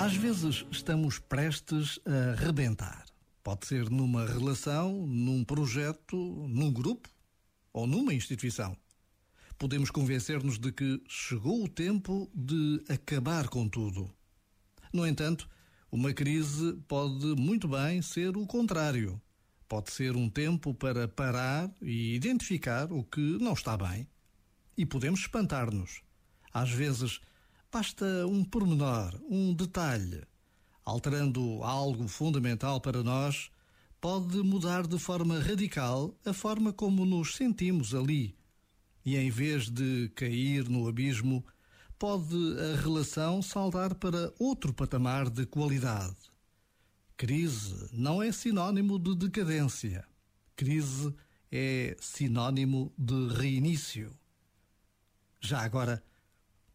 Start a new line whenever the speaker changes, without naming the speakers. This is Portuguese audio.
Às vezes estamos prestes a rebentar. Pode ser numa relação, num projeto, num grupo ou numa instituição. Podemos convencer-nos de que chegou o tempo de acabar com tudo. No entanto, uma crise pode muito bem ser o contrário. Pode ser um tempo para parar e identificar o que não está bem. E podemos espantar-nos. Às vezes, basta um pormenor, um detalhe. Alterando algo fundamental para nós, pode mudar de forma radical a forma como nos sentimos ali. E em vez de cair no abismo, pode a relação saltar para outro patamar de qualidade. Crise não é sinônimo de decadência. Crise é sinônimo de reinício. Já agora,